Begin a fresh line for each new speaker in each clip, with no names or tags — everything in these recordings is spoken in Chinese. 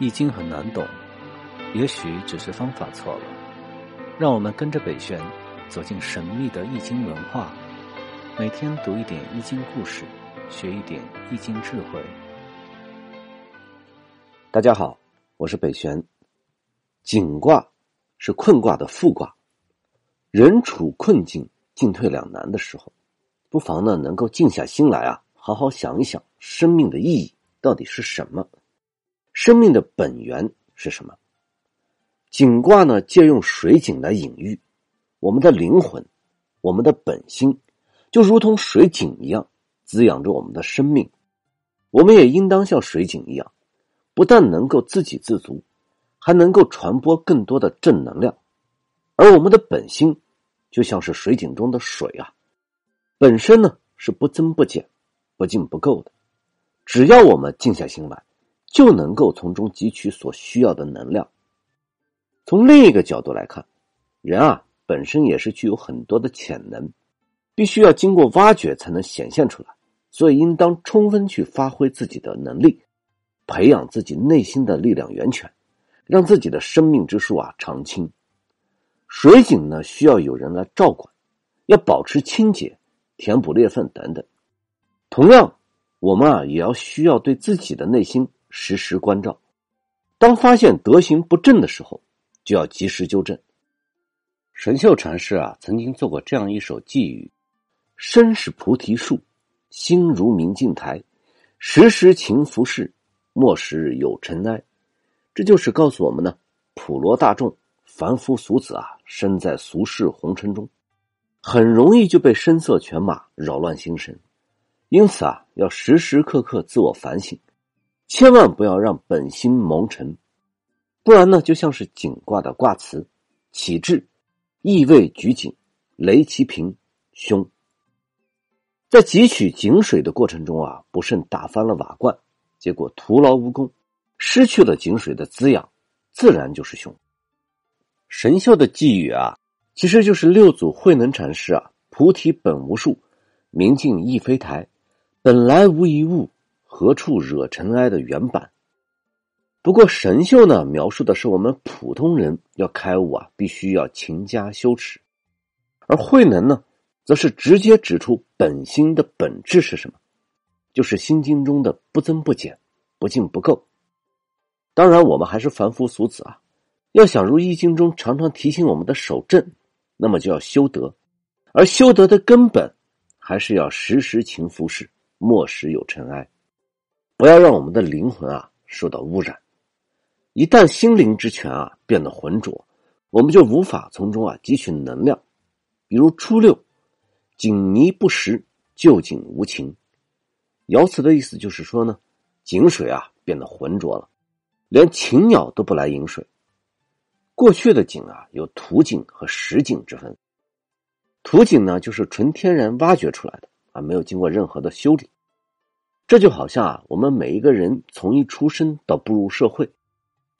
易经很难懂，也许只是方法错了。让我们跟着北玄走进神秘的易经文化，每天读一点易经故事，学一点易经智慧。
大家好，我是北玄。景卦是困卦的复卦，人处困境、进退两难的时候，不妨呢能够静下心来啊，好好想一想生命的意义到底是什么。生命的本源是什么？井卦呢？借用水井来隐喻我们的灵魂，我们的本心，就如同水井一样，滋养着我们的生命。我们也应当像水井一样，不但能够自给自足，还能够传播更多的正能量。而我们的本心，就像是水井中的水啊，本身呢是不增不减、不进不够的。只要我们静下心来。就能够从中汲取所需要的能量。从另一个角度来看，人啊本身也是具有很多的潜能，必须要经过挖掘才能显现出来，所以应当充分去发挥自己的能力，培养自己内心的力量源泉，让自己的生命之树啊常青。水井呢需要有人来照管，要保持清洁，填补裂缝等等。同样，我们啊也要需要对自己的内心。时时关照，当发现德行不正的时候，就要及时纠正。神秀禅师啊，曾经做过这样一首寄语：“身是菩提树，心如明镜台，时时勤拂拭，莫使有尘埃。”这就是告诉我们呢，普罗大众、凡夫俗子啊，身在俗世红尘中，很容易就被声色犬马扰乱心神，因此啊，要时时刻刻自我反省。千万不要让本心蒙尘，不然呢，就像是井卦的卦辞：“启志，意味举井，雷其平，凶。”在汲取井水的过程中啊，不慎打翻了瓦罐，结果徒劳无功，失去了井水的滋养，自然就是凶。神秀的寄语啊，其实就是六祖慧能禅师啊：“菩提本无树，明镜亦非台，本来无一物。”何处惹尘埃的原版。不过神秀呢，描述的是我们普通人要开悟啊，必须要勤加修持；而慧能呢，则是直接指出本心的本质是什么，就是心经中的不增不减、不进不够。当然，我们还是凡夫俗子啊，要想如易经中常常提醒我们的守正，那么就要修德，而修德的根本还是要时时勤拂拭，莫使有尘埃。不要让我们的灵魂啊受到污染，一旦心灵之泉啊变得浑浊，我们就无法从中啊汲取能量。比如初六，井泥不食，旧井无情。爻辞的意思就是说呢，井水啊变得浑浊了，连禽鸟都不来饮水。过去的井啊有土井和石井之分，土井呢就是纯天然挖掘出来的啊，没有经过任何的修理。这就好像啊，我们每一个人从一出生到步入社会，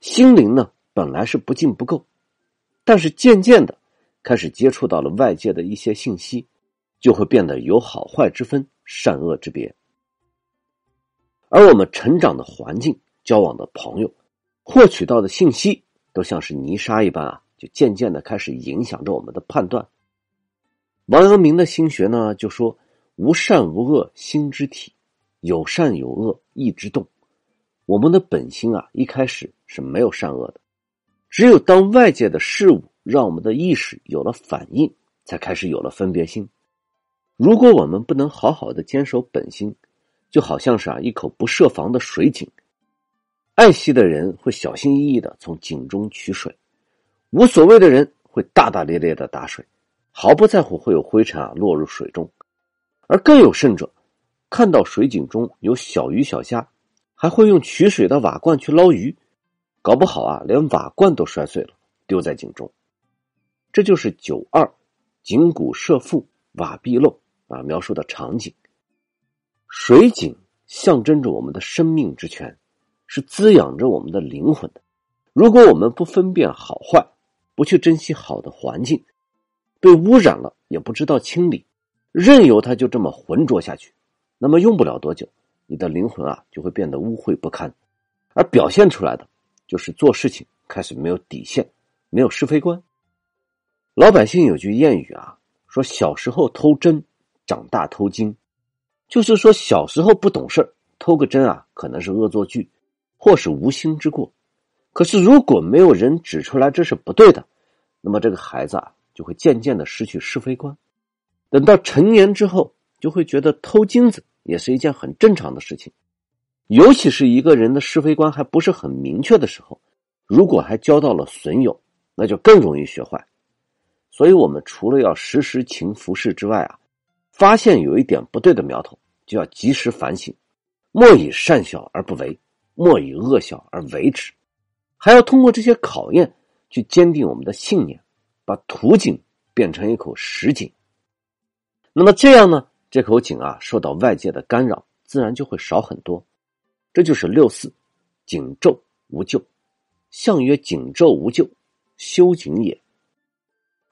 心灵呢本来是不进不够，但是渐渐的开始接触到了外界的一些信息，就会变得有好坏之分、善恶之别。而我们成长的环境、交往的朋友、获取到的信息，都像是泥沙一般啊，就渐渐的开始影响着我们的判断。王阳明的心学呢，就说：“无善无恶，心之体。”有善有恶，意之动。我们的本心啊，一开始是没有善恶的，只有当外界的事物让我们的意识有了反应，才开始有了分别心。如果我们不能好好的坚守本心，就好像是啊一口不设防的水井。爱惜的人会小心翼翼的从井中取水，无所谓的人会大大咧咧的打水，毫不在乎会有灰尘啊落入水中，而更有甚者。看到水井中有小鱼小虾，还会用取水的瓦罐去捞鱼，搞不好啊，连瓦罐都摔碎了，丢在井中。这就是九二井谷设覆，瓦壁漏啊描述的场景。水井象征着我们的生命之泉，是滋养着我们的灵魂的。如果我们不分辨好坏，不去珍惜好的环境，被污染了也不知道清理，任由它就这么浑浊下去。那么用不了多久，你的灵魂啊就会变得污秽不堪，而表现出来的就是做事情开始没有底线，没有是非观。老百姓有句谚语啊，说小时候偷针，长大偷金，就是说小时候不懂事偷个针啊，可能是恶作剧，或是无心之过。可是如果没有人指出来这是不对的，那么这个孩子啊，就会渐渐的失去是非观。等到成年之后，就会觉得偷金子也是一件很正常的事情。尤其是一个人的是非观还不是很明确的时候，如果还交到了损友，那就更容易学坏。所以，我们除了要时时勤拂拭之外啊，发现有一点不对的苗头，就要及时反省。莫以善小而不为，莫以恶小而为之。还要通过这些考验，去坚定我们的信念，把图井变成一口实井。那么这样呢，这口井啊，受到外界的干扰，自然就会少很多。这就是六四，井咒无咎。象曰：井咒无咎，修井也。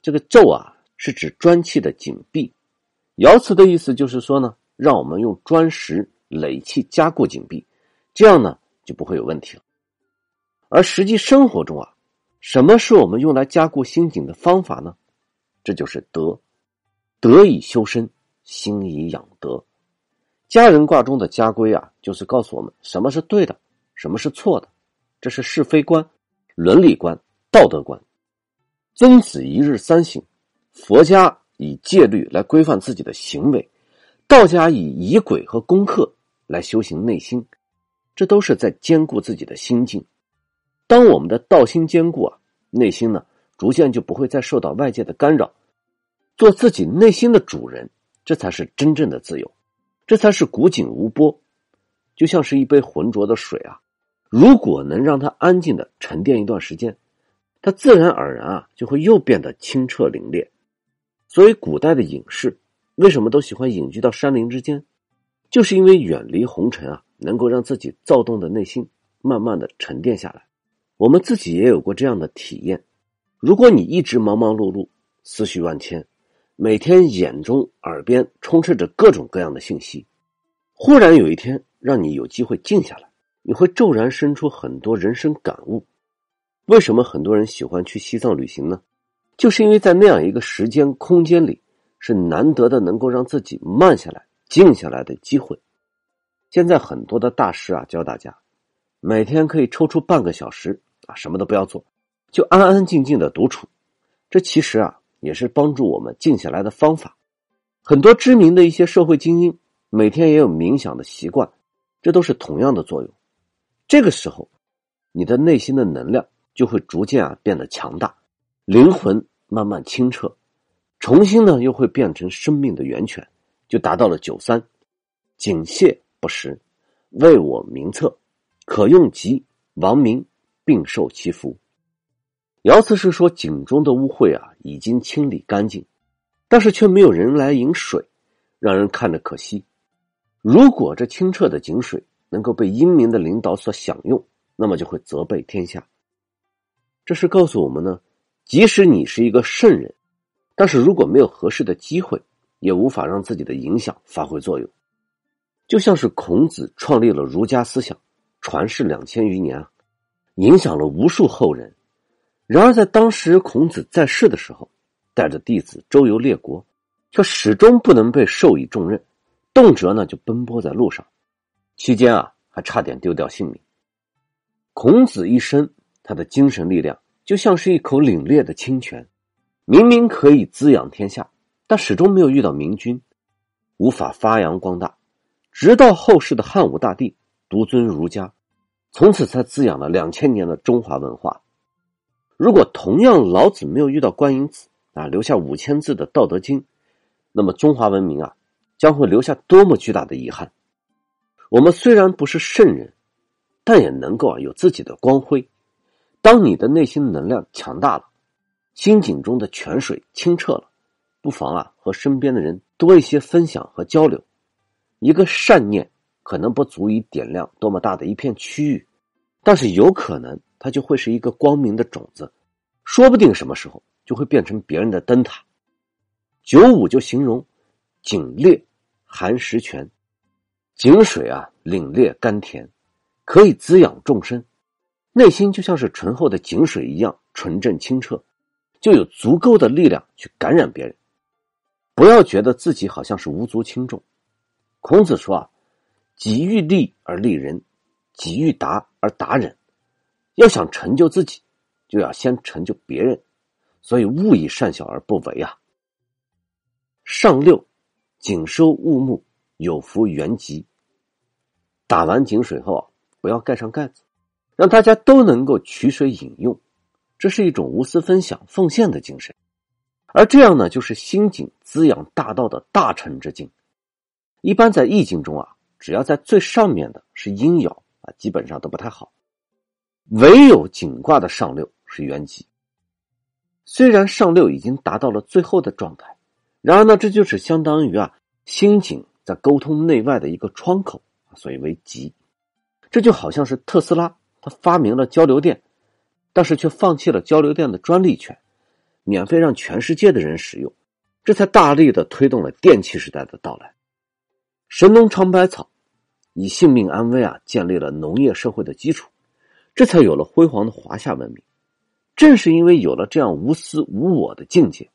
这个咒啊，是指砖砌的井壁。爻辞的意思就是说呢，让我们用砖石垒砌加固井壁，这样呢就不会有问题了。而实际生活中啊，什么是我们用来加固心井的方法呢？这就是德，德以修身，心以养德。家人卦中的家规啊，就是告诉我们什么是对的，什么是错的，这是是非观、伦理观、道德观。曾子一日三省，佛家以戒律来规范自己的行为，道家以仪轨和功课来修行内心，这都是在兼顾自己的心境。当我们的道心坚固啊，内心呢逐渐就不会再受到外界的干扰，做自己内心的主人，这才是真正的自由。这才是古井无波，就像是一杯浑浊的水啊！如果能让它安静的沉淀一段时间，它自然而然啊就会又变得清澈凛冽。所以，古代的隐士为什么都喜欢隐居到山林之间？就是因为远离红尘啊，能够让自己躁动的内心慢慢的沉淀下来。我们自己也有过这样的体验。如果你一直忙忙碌碌，思绪万千。每天眼中、耳边充斥着各种各样的信息，忽然有一天让你有机会静下来，你会骤然生出很多人生感悟。为什么很多人喜欢去西藏旅行呢？就是因为在那样一个时间空间里，是难得的能够让自己慢下来、静下来的机会。现在很多的大师啊，教大家每天可以抽出半个小时啊，什么都不要做，就安安静静的独处。这其实啊。也是帮助我们静下来的方法。很多知名的一些社会精英每天也有冥想的习惯，这都是同样的作用。这个时候，你的内心的能量就会逐渐啊变得强大，灵魂慢慢清澈，重新呢又会变成生命的源泉，就达到了九三：井泄不食，为我名策，可用吉，亡民，并受其福。爻辞是说井中的污秽啊已经清理干净，但是却没有人来饮水，让人看着可惜。如果这清澈的井水能够被英明的领导所享用，那么就会责备天下。这是告诉我们呢，即使你是一个圣人，但是如果没有合适的机会，也无法让自己的影响发挥作用。就像是孔子创立了儒家思想，传世两千余年，影响了无数后人。然而，在当时孔子在世的时候，带着弟子周游列国，却始终不能被授以重任，动辄呢就奔波在路上，期间啊还差点丢掉性命。孔子一生，他的精神力量就像是一口凛冽的清泉，明明可以滋养天下，但始终没有遇到明君，无法发扬光大。直到后世的汉武大帝独尊儒家，从此才滋养了两千年的中华文化。如果同样老子没有遇到观音子啊，留下五千字的《道德经》，那么中华文明啊将会留下多么巨大的遗憾！我们虽然不是圣人，但也能够啊有自己的光辉。当你的内心能量强大了，心井中的泉水清澈了，不妨啊和身边的人多一些分享和交流。一个善念可能不足以点亮多么大的一片区域，但是有可能。它就会是一个光明的种子，说不定什么时候就会变成别人的灯塔。九五就形容井冽含石泉，井水啊凛冽甘甜，可以滋养众生。内心就像是醇厚的井水一样纯正清澈，就有足够的力量去感染别人。不要觉得自己好像是无足轻重。孔子说啊：“己欲立而立人，己欲达而达人。要想成就自己，就要先成就别人。所以勿以善小而不为啊。”上六，井收物木，有福原吉。打完井水后啊，不要盖上盖子。让大家都能够取水饮用，这是一种无私分享、奉献的精神。而这样呢，就是心井滋养大道的大成之境。一般在易经中啊，只要在最上面的是阴爻啊，基本上都不太好。唯有井卦的上六是元吉。虽然上六已经达到了最后的状态，然而呢，这就是相当于啊，心井在沟通内外的一个窗口，所以为吉。这就好像是特斯拉。他发明了交流电，但是却放弃了交流电的专利权，免费让全世界的人使用，这才大力的推动了电气时代的到来。神农尝百草，以性命安危啊，建立了农业社会的基础，这才有了辉煌的华夏文明。正是因为有了这样无私无我的境界，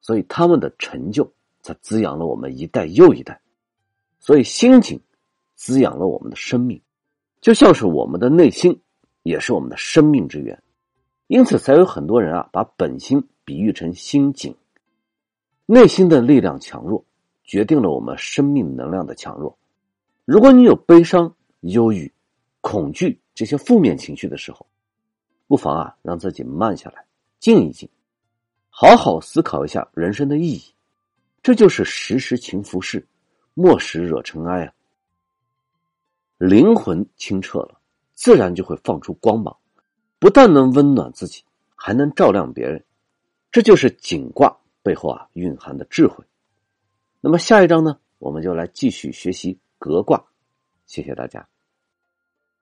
所以他们的成就才滋养了我们一代又一代。所以心境滋养了我们的生命，就像是我们的内心。也是我们的生命之源，因此才有很多人啊把本心比喻成心井。内心的力量强弱，决定了我们生命能量的强弱。如果你有悲伤、忧郁、恐惧这些负面情绪的时候，不妨啊让自己慢下来，静一静，好好思考一下人生的意义。这就是时时勤拂拭，莫使惹尘埃啊。灵魂清澈了。自然就会放出光芒，不但能温暖自己，还能照亮别人。这就是景卦背后啊蕴含的智慧。那么下一章呢，我们就来继续学习革卦。谢谢大家。